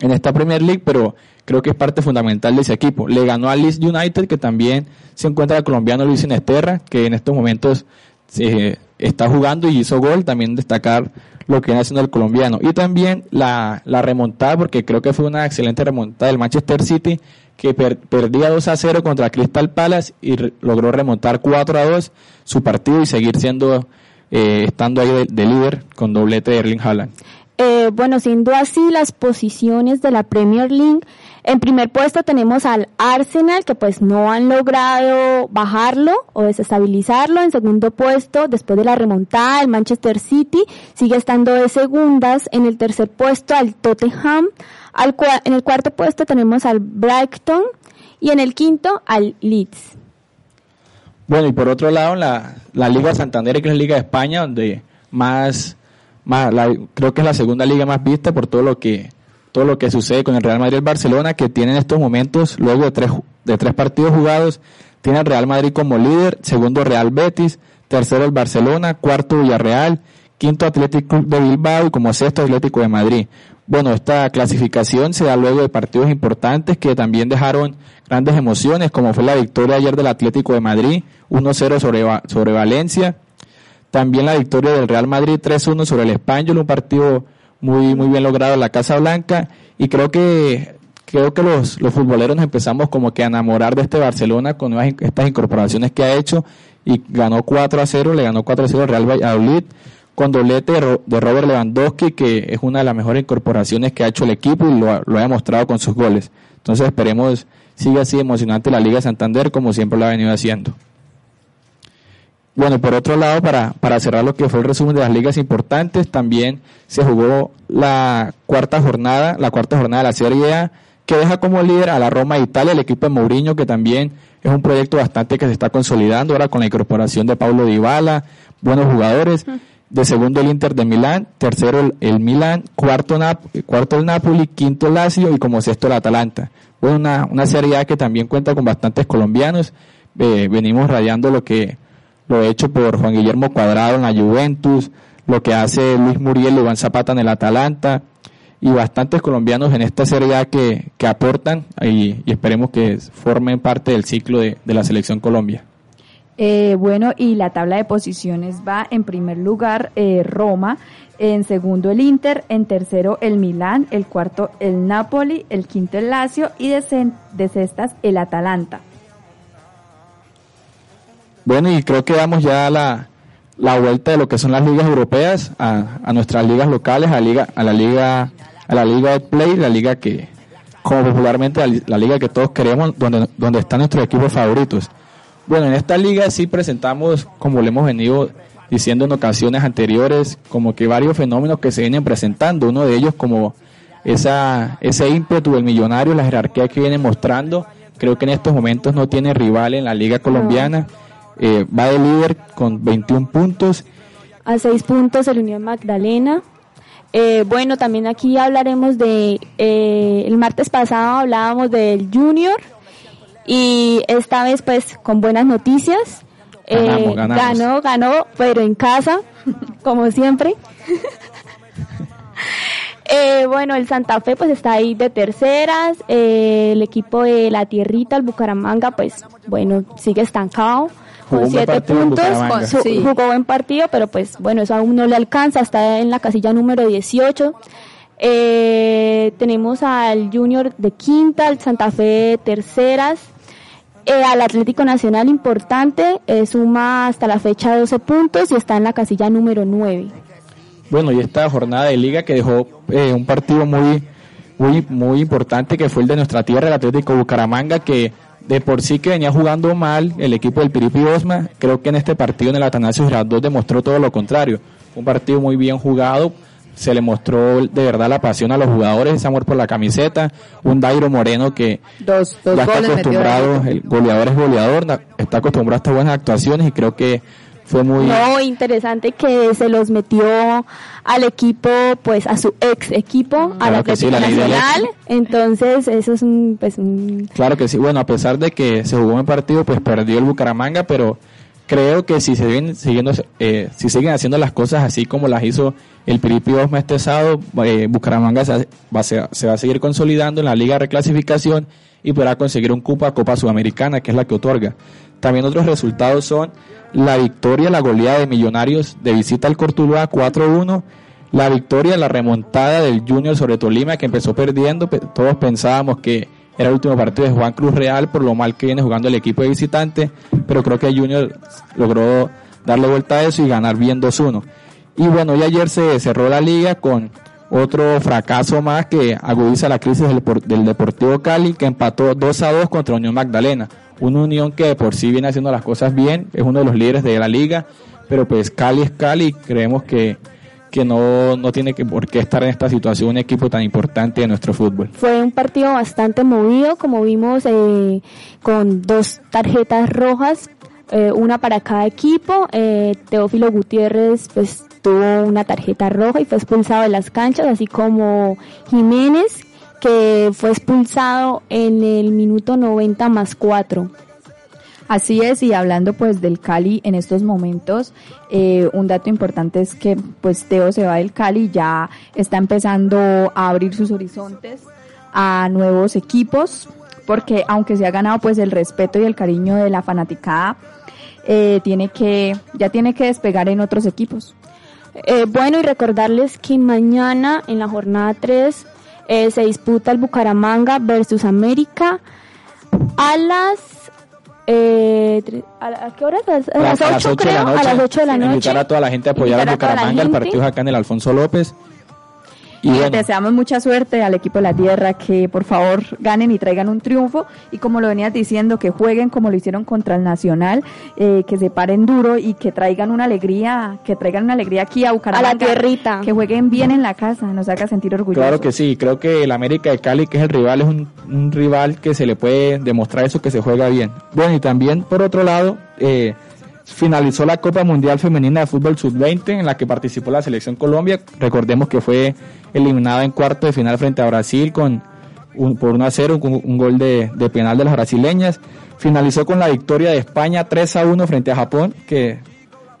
en esta Premier League, pero creo que es parte fundamental de ese equipo. Le ganó al Leeds United, que también se encuentra el colombiano Luis Inesterra, que en estos momentos eh, está jugando y hizo gol. También destacar lo que viene haciendo el colombiano. Y también la, la remontada, porque creo que fue una excelente remontada del Manchester City, que perdía 2 a 0 contra Crystal Palace y logró remontar 4 a 2 su partido y seguir siendo, eh, estando ahí de, líder con doblete de Erling Haaland. Eh, bueno, siendo así las posiciones de la Premier League, en primer puesto tenemos al Arsenal, que pues no han logrado bajarlo o desestabilizarlo. En segundo puesto, después de la remontada, el Manchester City sigue estando de segundas. En el tercer puesto, al Tottenham. Al en el cuarto puesto tenemos al Brighton. Y en el quinto, al Leeds. Bueno, y por otro lado, la, la Liga Santander, que es la Liga de España, donde más, más creo que es la segunda liga más vista por todo lo que todo lo que sucede con el Real Madrid y el Barcelona, que tienen en estos momentos, luego de tres, de tres partidos jugados, tiene al Real Madrid como líder, segundo Real Betis, tercero el Barcelona, cuarto Villarreal, quinto Atlético de Bilbao y como sexto Atlético de Madrid. Bueno, esta clasificación se da luego de partidos importantes que también dejaron grandes emociones, como fue la victoria ayer del Atlético de Madrid, 1-0 sobre, sobre Valencia. También la victoria del Real Madrid 3-1 sobre el Español, un partido muy, muy bien logrado la Casa Blanca y creo que creo que los, los futboleros nos empezamos como que a enamorar de este Barcelona con estas incorporaciones que ha hecho y ganó 4 a 0, le ganó 4 a 0 al Real Valladolid con doblete de Robert Lewandowski, que es una de las mejores incorporaciones que ha hecho el equipo y lo, lo ha demostrado con sus goles. Entonces esperemos siga así emocionante la Liga Santander como siempre lo ha venido haciendo. Bueno, por otro lado, para, para cerrar lo que fue el resumen de las ligas importantes, también se jugó la cuarta jornada, la cuarta jornada de la Serie A, que deja como líder a la Roma de Italia, el equipo de Mourinho, que también es un proyecto bastante que se está consolidando ahora con la incorporación de Paulo Dybala, buenos jugadores. De segundo el Inter de Milán, tercero el, el Milán, cuarto, cuarto el Napoli, quinto el Lazio y como sexto el Atalanta. Bueno, una, una Serie A que también cuenta con bastantes colombianos. Eh, venimos radiando lo que lo hecho por Juan Guillermo Cuadrado en la Juventus, lo que hace Luis Muriel Iván Zapata en el Atalanta, y bastantes colombianos en esta Serie que, que aportan y, esperemos que formen parte del ciclo de, la selección Colombia. Eh, bueno, y la tabla de posiciones va en primer lugar eh, Roma, en segundo el Inter, en tercero el Milán, el cuarto el Napoli, el quinto el Lazio y de, de cestas el Atalanta. Bueno, y creo que damos ya la, la vuelta de lo que son las ligas europeas a, a nuestras ligas locales, a, liga, a la liga a la liga de play, la liga que, como popularmente la, la liga que todos queremos, donde, donde están nuestros equipos favoritos. Bueno, en esta liga sí presentamos, como le hemos venido diciendo en ocasiones anteriores, como que varios fenómenos que se vienen presentando. Uno de ellos como esa, ese ímpetu del millonario, la jerarquía que viene mostrando. Creo que en estos momentos no tiene rival en la liga colombiana. Eh, va de líder con 21 puntos. A 6 puntos el Unión Magdalena. Eh, bueno, también aquí hablaremos de, eh, el martes pasado hablábamos del Junior y esta vez pues con buenas noticias. Ganamos, ganamos. Ganó, ganó, pero en casa, como siempre. Eh, bueno, el Santa Fe pues está ahí de terceras, eh, el equipo de la Tierrita, el Bucaramanga, pues bueno, sigue estancado con siete puntos, Bucaramanga. su- Sí. jugó buen partido, pero pues bueno, eso aún no le alcanza, está en la casilla número 18. Eh, tenemos al Junior de quinta, al Santa Fe de terceras, eh, al Atlético Nacional importante, eh, suma hasta la fecha 12 puntos y está en la casilla número 9. Bueno, y esta jornada de liga que dejó eh, un partido muy, muy, muy importante que fue el de nuestra tierra, el Atlético Bucaramanga, que de por sí que venía jugando mal el equipo del Piripi Osma, creo que en este partido en el Atanasio Girardot demostró todo lo contrario. Un partido muy bien jugado, se le mostró de verdad la pasión a los jugadores, ese amor por la camiseta, un Dairo Moreno que Dos, dos ya está acostumbrado, el goleador es goleador, está acostumbrado a estas buenas actuaciones y creo que fue muy... No, interesante que se los metió al equipo, pues a su ex equipo, sí, Atlético la Nacional. ex. Entonces, eso es un, pues un Claro que sí, bueno, a pesar de que se jugó un partido, pues perdió el Bucaramanga, pero creo que si se siguen siguiendo, eh, si siguen haciendo las cosas así como las hizo el Piripi Osma este sábado, eh, Bucaramanga se va, se, se va a seguir consolidando en la liga de reclasificación y podrá conseguir un cupo a Copa Sudamericana, que es la que otorga. También otros resultados son la victoria, la goleada de Millonarios de visita al Cortuluá 4-1, la victoria, la remontada del Junior sobre Tolima que empezó perdiendo, pe- todos pensábamos que era el último partido de Juan Cruz Real por lo mal que viene jugando el equipo de visitante, pero creo que Junior logró darle vuelta a eso y ganar bien 2-1. Y bueno, y ayer se cerró la liga con otro fracaso más que agudiza la crisis del, del Deportivo Cali, que empató 2 a 2 contra Unión Magdalena. Una unión que de por sí viene haciendo las cosas bien, es uno de los líderes de la liga, pero pues Cali es Cali creemos que, que no, no tiene que, por qué estar en esta situación un equipo tan importante de nuestro fútbol. Fue un partido bastante movido, como vimos, eh, con dos tarjetas rojas, eh, una para cada equipo. Eh, Teófilo Gutiérrez pues tuvo una tarjeta roja y fue expulsado de las canchas, así como Jiménez, que fue expulsado en el minuto 90 más 4. Así es, y hablando pues del Cali en estos momentos, eh, un dato importante es que pues Teo se va del Cali, ya está empezando a abrir sus horizontes a nuevos equipos, porque aunque se ha ganado pues el respeto y el cariño de la fanaticada, eh, tiene que, ya tiene que despegar en otros equipos. Eh, bueno, y recordarles que mañana en la jornada 3 eh, se disputa el Bucaramanga versus América a las... Eh, ¿a, a qué horas? A, las- a las 8, ocho de la creo, noche. a las 8 de la noche. Invitar a toda la gente a apoyar a Bucaramanga, el partido acá en el Alfonso López. Y bueno, deseamos mucha suerte al equipo de la tierra, que por favor ganen y traigan un triunfo y como lo venías diciendo, que jueguen como lo hicieron contra el Nacional, eh, que se paren duro y que traigan una alegría, que traigan una alegría aquí a Bucaramanga. A la tierrita. Que jueguen bien en la casa, nos haga sentir orgullosos. Claro que sí, creo que el América de Cali, que es el rival, es un, un rival que se le puede demostrar eso, que se juega bien. Bueno, y también por otro lado, eh, finalizó la Copa Mundial Femenina de Fútbol Sub-20 en la que participó la Selección Colombia. Recordemos que fue eliminada en cuarto de final frente a Brasil con un, por 1 a 0, un, gol de, de penal de las brasileñas. Finalizó con la victoria de España 3 a 1 frente a Japón, que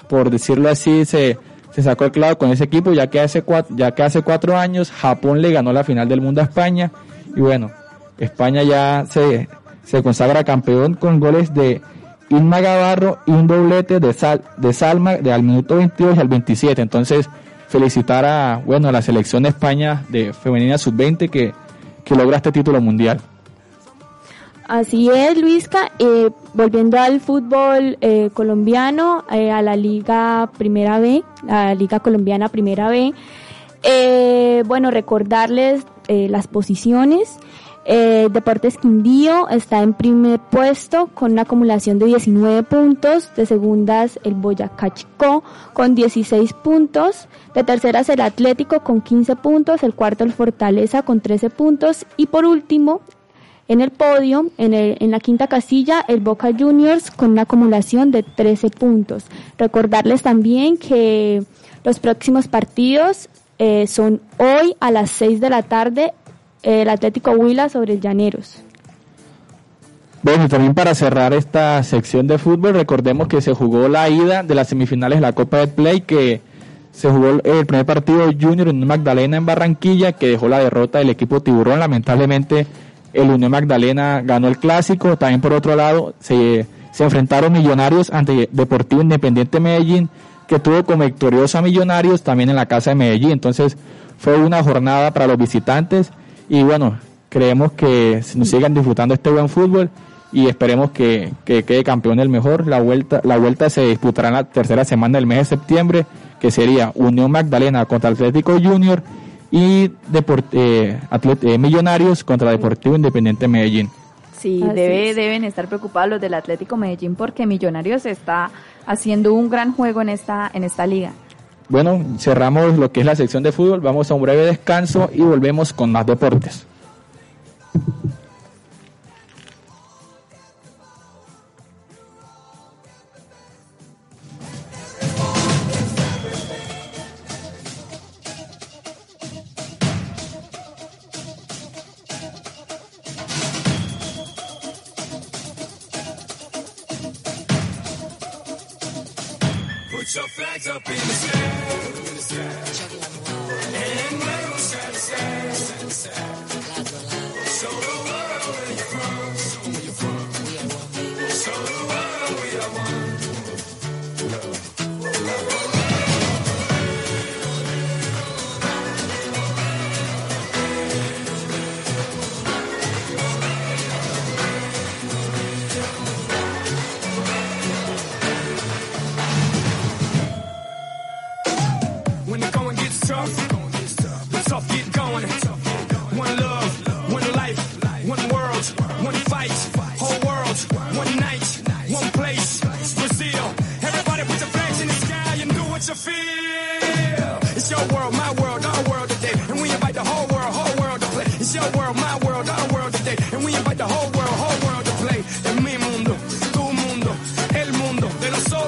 por decirlo así se, se sacó el clavo con ese equipo, ya que, hace cuatro, ya que hace cuatro años Japón le ganó la final del mundo a España. Y bueno, España ya se, se consagra campeón con goles de Inma Gavarro y un doblete de, Sal, de Salma de al minuto 22 y al 27. Entonces, felicitar a, bueno, a la selección de España de femenina sub-20 que, que logra este título mundial. Así es, Luisca. Eh, volviendo al fútbol eh, colombiano, eh, a la Liga Primera B, la Liga Colombiana Primera B. bueno, recordarles las posiciones. Deportes Quindío está en primer puesto con una acumulación de 19 puntos. De segundas, el Boyacá Chico con 16 puntos. De terceras, el Atlético con 15 puntos. El cuarto, el Fortaleza con 13 puntos. Y por último, en el podio, en, en, la quinta casilla, el Boca Juniors con una acumulación de 13 puntos. Recordarles también que los próximos partidos eh, son hoy a las 6 de la tarde el Atlético Huila sobre el Llaneros. Bueno, y también para cerrar esta sección de fútbol, recordemos que se jugó la ida de las semifinales de la Copa del Play, que se jugó el primer partido Junior en Magdalena en Barranquilla, que dejó la derrota del equipo Tiburón, lamentablemente el Unión Magdalena ganó el clásico, también por otro lado se, se enfrentaron Millonarios ante Deportivo Independiente Medellín, que tuvo como victorioso a Millonarios también en la casa de Medellín, entonces fue una jornada para los visitantes y bueno, creemos que nos sigan disfrutando este buen fútbol y esperemos que, que quede campeón el mejor. La vuelta, la vuelta se disputará en la tercera semana del mes de septiembre, que sería Unión Magdalena contra Atlético Junior y eh, eh, Millonarios contra Deportivo Independiente Medellín. Sí, debe, deben estar preocupados los del Atlético Medellín porque Millonarios está haciendo un gran juego en esta, en esta liga. Bueno, cerramos lo que es la sección de fútbol, vamos a un breve descanso y volvemos con más deportes.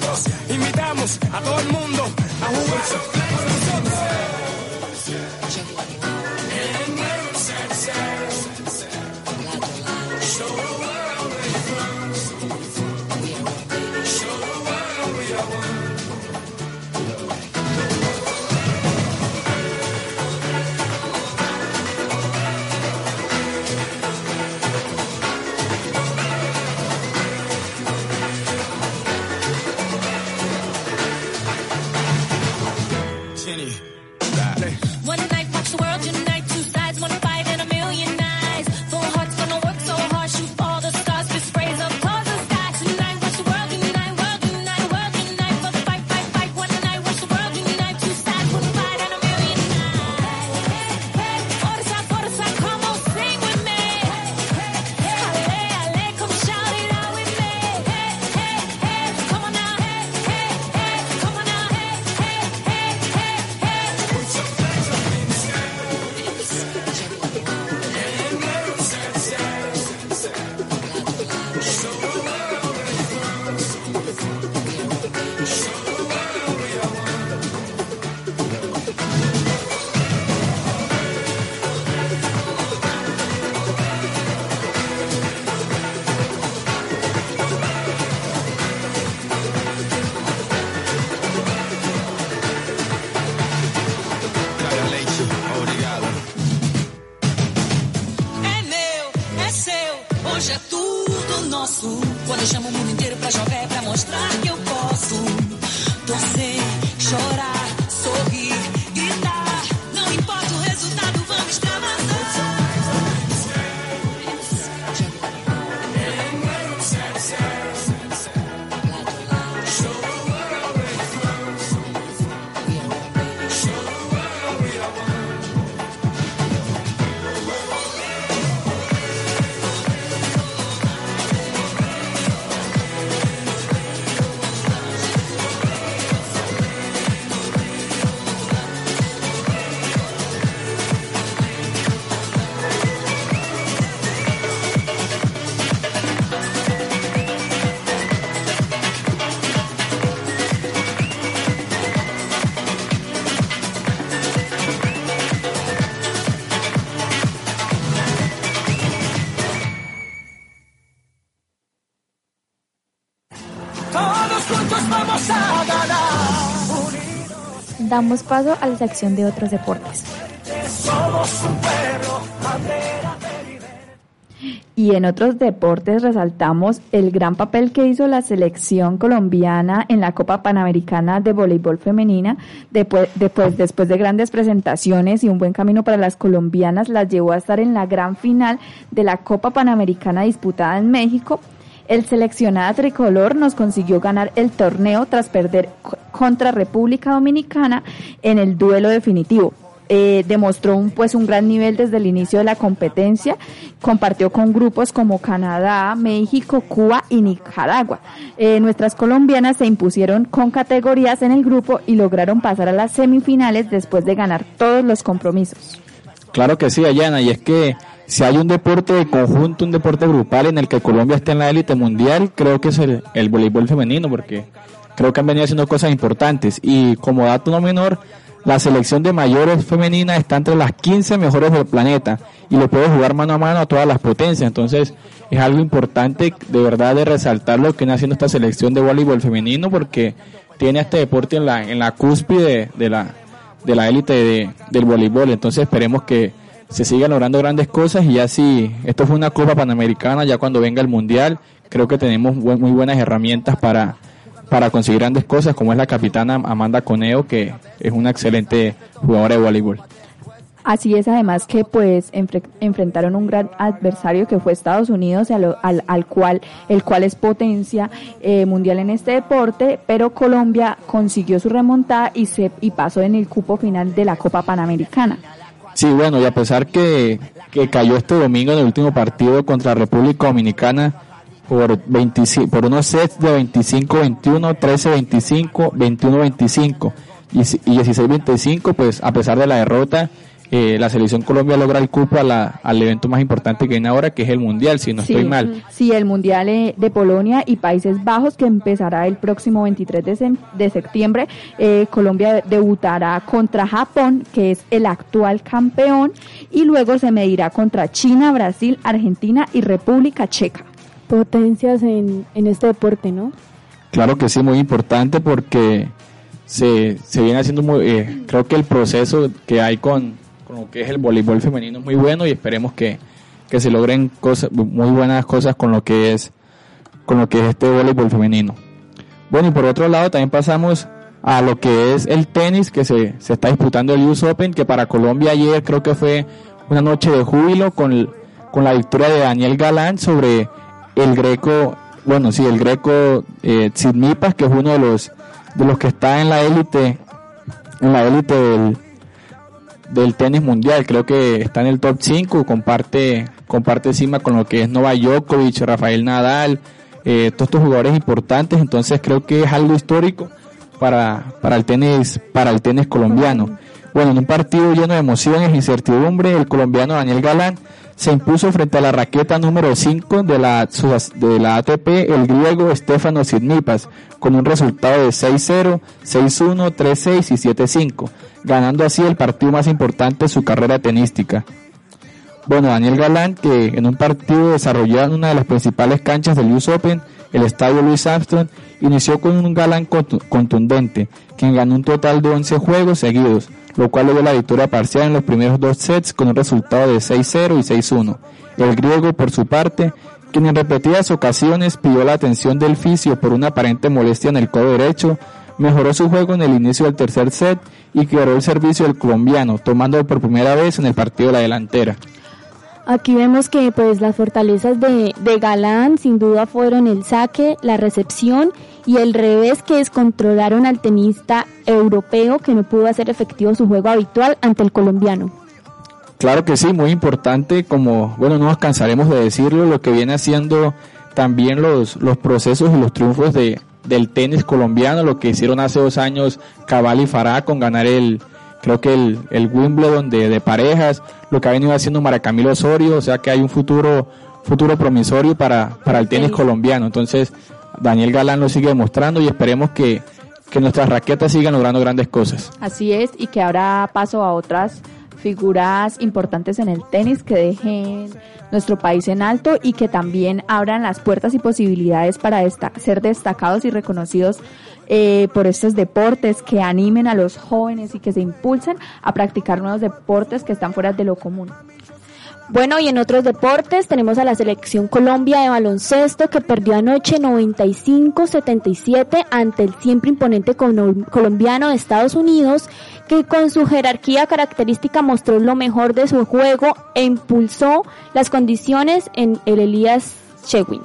todos invitamos a todo el mundo a jugar. mostrar que eu posso torcer. Damos paso a la sección de otros deportes. Y en otros deportes resaltamos el gran papel que hizo la selección colombiana en la Copa Panamericana de Voleibol Femenina. Después, después, después de grandes presentaciones y un buen camino para las colombianas, las llevó a estar en la gran final de la Copa Panamericana disputada en México. El seleccionado tricolor nos consiguió ganar el torneo tras perder contra República Dominicana en el duelo definitivo. Eh, demostró un, pues un gran nivel desde el inicio de la competencia, compartió con grupos como Canadá, México, Cuba y Nicaragua. Eh, nuestras colombianas se impusieron con categorías en el grupo y lograron pasar a las semifinales después de ganar todos los compromisos. Claro que sí, Ayana, y es que si hay un deporte de conjunto, un deporte grupal en el que Colombia esté en la élite mundial, creo que es el, voleibol femenino, porque creo que han venido haciendo cosas importantes. Y como dato no menor, la selección de mayores femenina está entre las 15 mejores del planeta y lo puede jugar mano a mano a todas las potencias. Entonces es algo importante de verdad de resaltar lo que viene haciendo esta selección de voleibol femenino porque tiene este deporte en la, en la cúspide de, la de la élite de, del voleibol. Entonces esperemos que se sigan logrando grandes cosas y ya si esto fue una Copa Panamericana, ya cuando venga el Mundial, creo que tenemos muy buenas herramientas para para conseguir grandes cosas, como es la capitana Amanda Coneo, que es una excelente jugadora de voleibol. Así es, además que pues enfrentaron un gran adversario que fue Estados Unidos, al, al, cual, el cual es potencia eh, mundial en este deporte, pero Colombia consiguió su remontada y se y pasó en el cupo final de la Copa Panamericana. Sí, bueno, y a pesar que, que cayó este domingo en el último partido contra República Dominicana, por, 25, por unos sets de 25-21, 13-25, 21-25 y, y 16-25, pues a pesar de la derrota, eh, la selección Colombia logra el cupo a la, al evento más importante que viene ahora, que es el Mundial, si no estoy mal. Sí, el Mundial eh, de Polonia y Países Bajos, que empezará el próximo 23 de, de septiembre. Eh, Colombia debutará contra Japón, que es el actual campeón, y luego se medirá contra China, Brasil, Argentina y República Checa potencias en, en este deporte, ¿no? Claro que sí, muy importante porque se, se viene haciendo muy, eh, creo que el proceso que hay con, con, lo que es el voleibol femenino muy bueno y esperemos que, que se logren cosas, muy buenas cosas con lo que es, con lo que es este voleibol femenino. Bueno, y por otro lado también pasamos a lo que es el tenis que se, se está disputando el US Open, que para Colombia ayer creo que fue una noche de júbilo con, con la victoria de Daniel Galán sobre el greco, bueno, sí, el greco eh, que es uno de los, de los que está en la élite, en la élite del, del tenis mundial, creo que está en el top 5, comparte, comparte encima con lo que es Novak Djokovic, Rafael Nadal, eh, todos estos jugadores importantes, entonces creo que es algo histórico para, para el tenis, para el tenis colombiano. Bueno, en un partido lleno de emociones e incertidumbre, el colombiano Daniel Galán se impuso frente a la raqueta número 5 de la, de la ATP el griego Stefano Sidnipas con un resultado de 6-0, 6-1, 3-6 y 7-5, ganando así el partido más importante de su carrera tenística. Bueno, Daniel Galán, que en un partido desarrollado en una de las principales canchas del US Open, el estadio Louis Armstrong, inició con un Galán contundente, quien ganó un total de 11 juegos seguidos, lo cual dio la victoria parcial en los primeros dos sets con un resultado de 6-0 y 6-1. El griego, por su parte, quien en repetidas ocasiones pidió la atención del fisio por una aparente molestia en el codo derecho, mejoró su juego en el inicio del tercer set y quebró el servicio del colombiano, tomando por primera vez en el partido la delantera. Aquí vemos que pues las fortalezas de, de Galán sin duda fueron el saque, la recepción y el revés que descontrolaron al tenista europeo que no pudo hacer efectivo su juego habitual ante el colombiano. Claro que sí, muy importante, como, bueno, no nos cansaremos de decirlo, lo que viene haciendo también los, los procesos y los triunfos de, del tenis colombiano, lo que hicieron hace dos años Cabal y Farah con ganar el, creo que el, el Wimbledon de, de parejas, lo que ha venido haciendo Maracamilo Osorio, o sea que hay un futuro, futuro promisorio para, para el tenis colombiano. Entonces, Daniel Galán lo sigue demostrando y esperemos que, que nuestras raquetas sigan logrando grandes cosas. Así es, y que ahora paso a otras figuras importantes en el tenis que dejen nuestro país en alto y que también abran las puertas y posibilidades para ser destacados y reconocidos eh, por estos deportes que animen a los jóvenes y que se impulsen a practicar nuevos deportes que están fuera de lo común. Bueno, y en otros deportes tenemos a la selección Colombia de baloncesto que perdió anoche 95-77 ante el siempre imponente colombiano de Estados Unidos, que con su jerarquía característica mostró lo mejor de su juego e impulsó las condiciones en el Elías Chewin.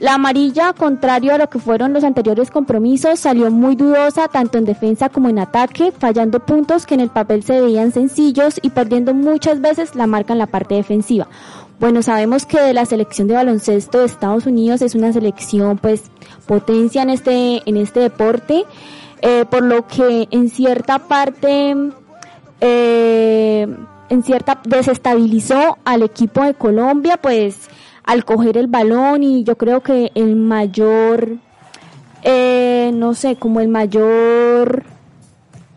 La amarilla, contrario a lo que fueron los anteriores compromisos, salió muy dudosa tanto en defensa como en ataque, fallando puntos que en el papel se veían sencillos y perdiendo muchas veces la marca en la parte defensiva. Bueno, sabemos que la selección de baloncesto de Estados Unidos es una selección pues potencia en este, en este deporte, eh, por lo que en cierta parte, eh, en cierta desestabilizó al equipo de Colombia, pues al coger el balón y yo creo que el mayor, eh, no sé, como el mayor,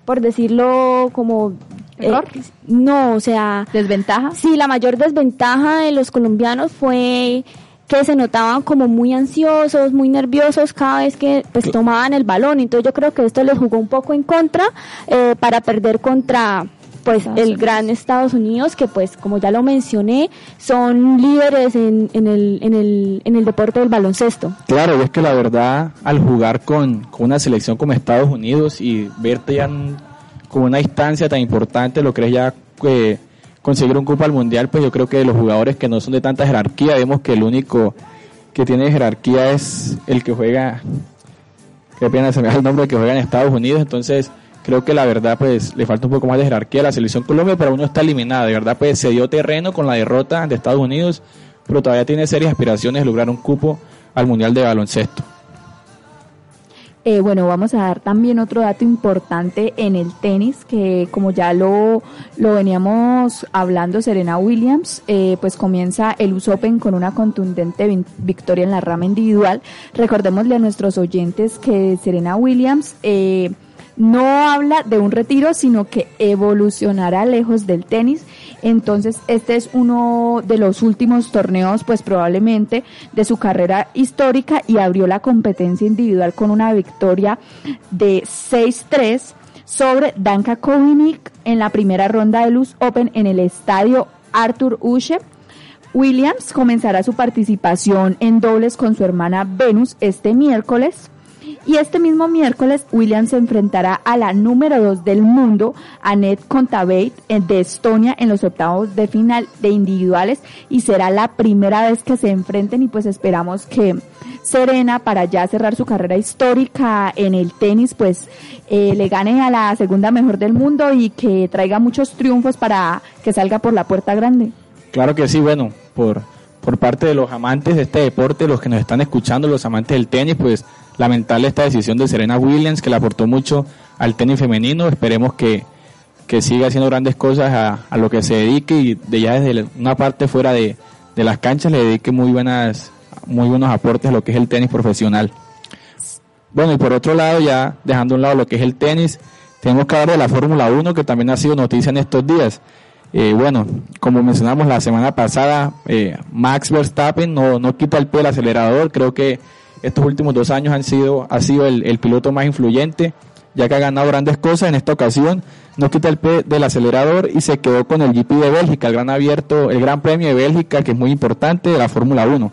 por decirlo como... Eh, ¿Error? no, o sea... ¿Desventaja? Sí, la mayor desventaja de los colombianos fue que se notaban como muy ansiosos, muy nerviosos cada vez que pues tomaban el balón. Entonces yo creo que esto les jugó un poco en contra eh, para perder contra pues el gran Estados Unidos, que pues como ya lo mencioné, son líderes en, en, el, en, el, en el deporte del baloncesto. Claro, y es que la verdad, al jugar con, con una selección como Estados Unidos y verte ya con una instancia tan importante, lo crees ya que conseguir un cupo al mundial, pues yo creo que los jugadores que no son de tanta jerarquía, vemos que el único que tiene jerarquía es el que juega, qué pena se me da el nombre, que juega en Estados Unidos, entonces creo que la verdad pues le falta un poco más de jerarquía a la selección Colombia, pero uno está eliminada, de verdad pues se dio terreno con la derrota de Estados Unidos, pero todavía tiene serias aspiraciones de lograr un cupo al Mundial de Baloncesto. Eh, bueno, vamos a dar también otro dato importante en el tenis, que como ya lo, lo veníamos hablando, Serena Williams, eh, pues comienza el US Open con una contundente victoria en la rama individual. Recordémosle a nuestros oyentes que Serena Williams eh, no habla de un retiro, sino que evolucionará lejos del tenis. Entonces, este es uno de los últimos torneos, pues probablemente de su carrera histórica y abrió la competencia individual con una victoria de 6-3 sobre Danka Kovinic en la primera ronda de Luz Open en el estadio Arthur Ushe. Williams comenzará su participación en dobles con su hermana Venus este miércoles y este mismo miércoles, Williams se enfrentará a la número 2 del mundo, Annette Kontaveit, eh, de Estonia, en los octavos de final de individuales y será la primera vez que se enfrenten y pues esperamos que Serena, para ya cerrar su carrera histórica en el tenis, pues eh, le gane a la segunda mejor del mundo y que traiga muchos triunfos para que salga por la puerta grande. Claro que sí, bueno, por, por parte de los amantes de este deporte, los que nos están escuchando, los amantes del tenis, pues lamentable esta decisión de Serena Williams, que le aportó mucho al tenis femenino. Esperemos que, siga haciendo grandes cosas a, lo que se dedique y de ya desde una parte fuera de, las canchas le dedique muy buenas muy buenos aportes a lo que es el tenis profesional. Bueno, y por otro lado, ya dejando a un lado lo que es el tenis, tenemos que hablar de la Fórmula 1, que también ha sido noticia en estos días. Eh, bueno, como mencionamos la semana pasada, eh, Max Verstappen no, no quita el pie del acelerador, creo que estos últimos dos años han sido, ha sido el, piloto más influyente, ya que ha ganado grandes cosas en esta ocasión. No quita el pie del acelerador y se quedó con el GP de Bélgica, el gran abierto, el Gran Premio de Bélgica, que es muy importante de la Fórmula 1.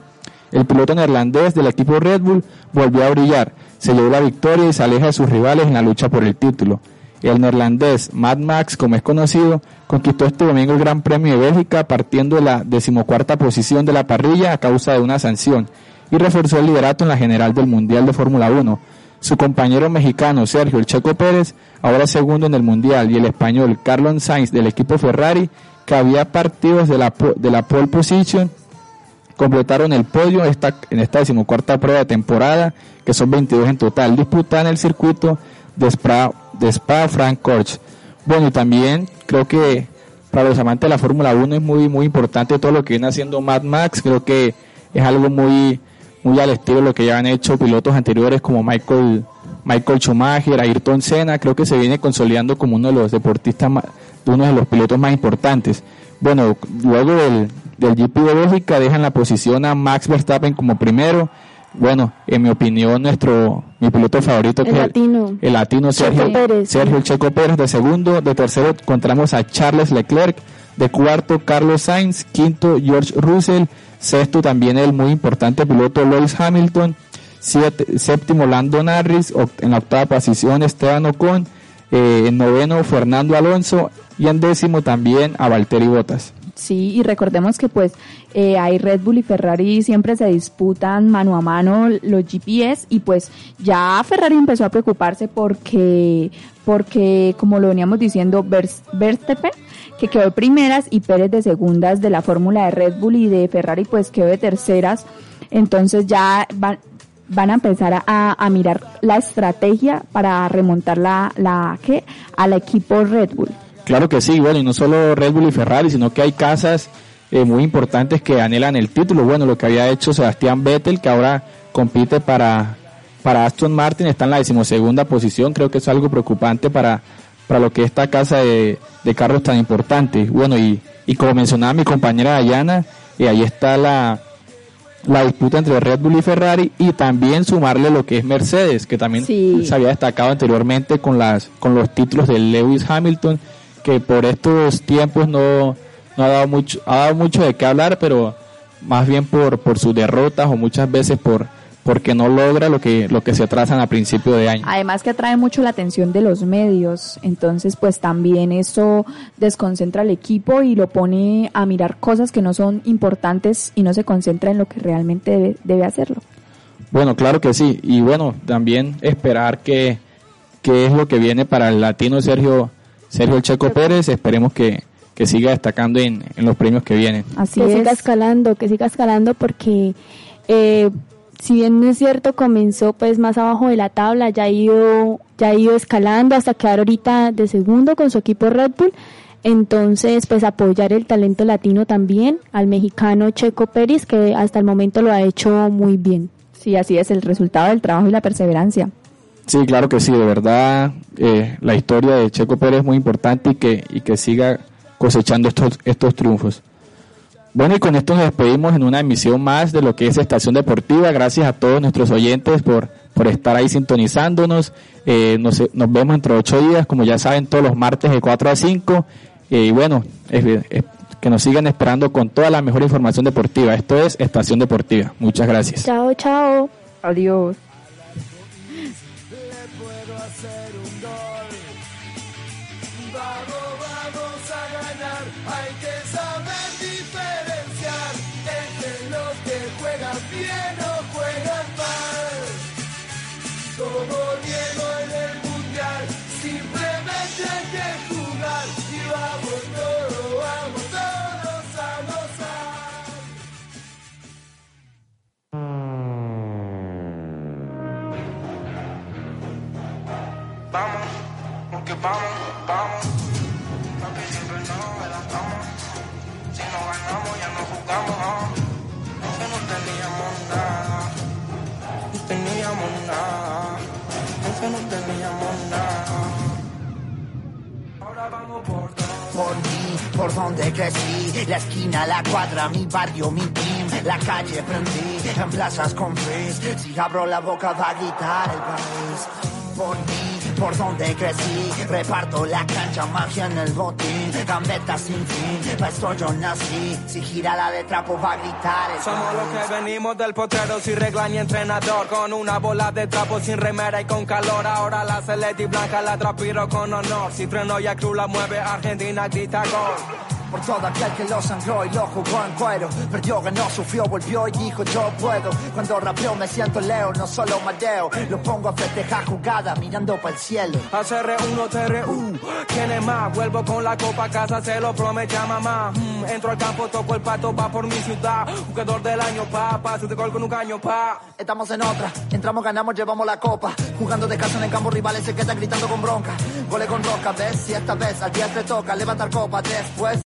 El piloto neerlandés del equipo Red Bull volvió a brillar, se llevó la victoria y se aleja de sus rivales en la lucha por el título. El neerlandés Mad Max, como es conocido, conquistó este domingo el Gran Premio de Bélgica partiendo de la decimocuarta posición de la parrilla a causa de una sanción y reforzó el liderato en la general del Mundial de Fórmula 1. Su compañero mexicano Sergio El Checo Pérez, ahora segundo en el Mundial, y el español Carlos Sainz del equipo Ferrari, que había partidos de la, pole position, completaron el podio en esta decimocuarta prueba de temporada, que son 22 en total, disputada en el circuito de Spa, de Spa Francorchamps. Bueno, y también creo que para los amantes de la Fórmula 1 es muy, muy importante todo lo que viene haciendo Mad Max, creo que es algo muy muy al estilo de lo que ya han hecho pilotos anteriores como Michael, Michael Schumacher, Ayrton Senna, creo que se viene consolidando como uno de los deportistas, uno de los pilotos más importantes. Bueno, luego del, del GP de Bélgica dejan la posición a Max Verstappen como primero, bueno, en mi opinión, nuestro mi piloto favorito el que latino. el, el latino Sergio Checo Pérez. Sergio Checo Pérez de segundo, de tercero encontramos a Charles Leclerc, de cuarto Carlos Sainz, quinto George Russell, sexto también el muy importante piloto Lewis Hamilton, siete- séptimo Lando Norris, en la octava posición Esteban Ocon, eh, en noveno Fernando Alonso. Y en décimo también a Valtteri Bottas. Sí, y recordemos que pues eh, hay Red Bull y Ferrari siempre se disputan mano a mano los GPS y pues ya Ferrari empezó a preocuparse porque, porque como lo veníamos diciendo, Vers- Verstappen que quedó de primeras y Pérez de segundas de la fórmula de Red Bull y de Ferrari pues quedó de terceras, entonces ya van, van a empezar a, a mirar la estrategia para remontar la, la ¿qué? al equipo Red Bull. Claro que sí, bueno, y no solo Red Bull y Ferrari, sino que hay casas eh, muy importantes que anhelan el título. Bueno, lo que había hecho Sebastián Vettel, que ahora compite para, para Aston Martin, está en la decimosegunda posición. Creo que es algo preocupante para, para lo que esta casa de, de carros tan importante. Bueno, y, y como mencionaba mi compañera Dayana, eh, ahí está la, la disputa entre Red Bull y Ferrari y también sumarle lo que es Mercedes, que también Sí. se había destacado anteriormente con las con los títulos de Lewis Hamilton, que por estos tiempos no, no ha dado mucho ha dado mucho de qué hablar, pero más bien por por sus derrotas o muchas veces por porque no logra lo que lo que se trazan a principio de año. Además que atrae mucho la atención de los medios, entonces pues también eso desconcentra al equipo y lo pone a mirar cosas que no son importantes y no se concentra en lo que realmente debe, debe hacerlo. Bueno, claro que sí. Y bueno, también esperar que, que es lo que viene para el latino Sergio, Sergio El Checo Pérez. Esperemos que, que siga destacando en, en los premios que vienen. Así que es. siga escalando, que siga escalando porque eh, si bien no es cierto, comenzó pues más abajo de la tabla, ya ha ido, ya ha ido escalando hasta quedar ahorita de segundo con su equipo Red Bull. Entonces, pues apoyar el talento latino también, al mexicano Checo Pérez, que hasta el momento lo ha hecho muy bien. Sí, así es el resultado del trabajo y la perseverancia. Sí, claro que sí, de verdad eh, la historia de Checo Pérez es muy importante y que, y que siga cosechando estos, estos triunfos. Bueno, y con esto nos despedimos en una emisión más de lo que es Estación Deportiva. Gracias a todos nuestros oyentes por, por estar ahí sintonizándonos. Eh, nos, nos vemos entre ocho días, como ya saben, todos los martes de 4 a 5. Eh, y bueno, es- es- que nos sigan esperando con toda la mejor información deportiva. Esto es Estación Deportiva. Muchas gracias. Chao, chao. Adiós. Vamos, vamos. Papi, siempre nos adelantamos. Si no ganamos, ya no jugamos. ah. Que no teníamos nada. No teníamos nada. Que no teníamos nada. Ahora vamos por todo. Por mí, por donde crecí, la esquina, la cuadra, mi barrio, mi team, la calle prendí, en plazas con frizz, si abro la boca va a gritar el país. Por mí, por donde crecí, reparto la cancha, magia en el botín, gambeta sin fin, pa' esto yo nací, si gira la de trapo va a gritar el Somos los que venimos del potrero sin regla ni entrenador. Con una bola de trapo sin remera y con calor. Ahora la celeste y blanca la trapiro con honor. Si freno y cruz la mueve Argentina grita gol Por todo aquel que lo sangró y lo jugó en cuero. Perdió, ganó, sufrió, volvió y dijo yo puedo. Cuando rapeo me siento leo, no solo mareo. Lo pongo a festejar jugada mirando para el cielo. ACR1 TRU, ¿quién es más? Vuelvo con la copa a casa, se lo promete a mamá. Mm, entro al campo, toco el pato, va por mi ciudad. Jugador del año, pa, pa, de gol con un caño, pa. Estamos en otra, entramos, ganamos, llevamos la copa. Jugando de casa en el campo, rivales se quedan gritando con bronca. Gole con roca, ves si esta vez al día te toca levantar copa después.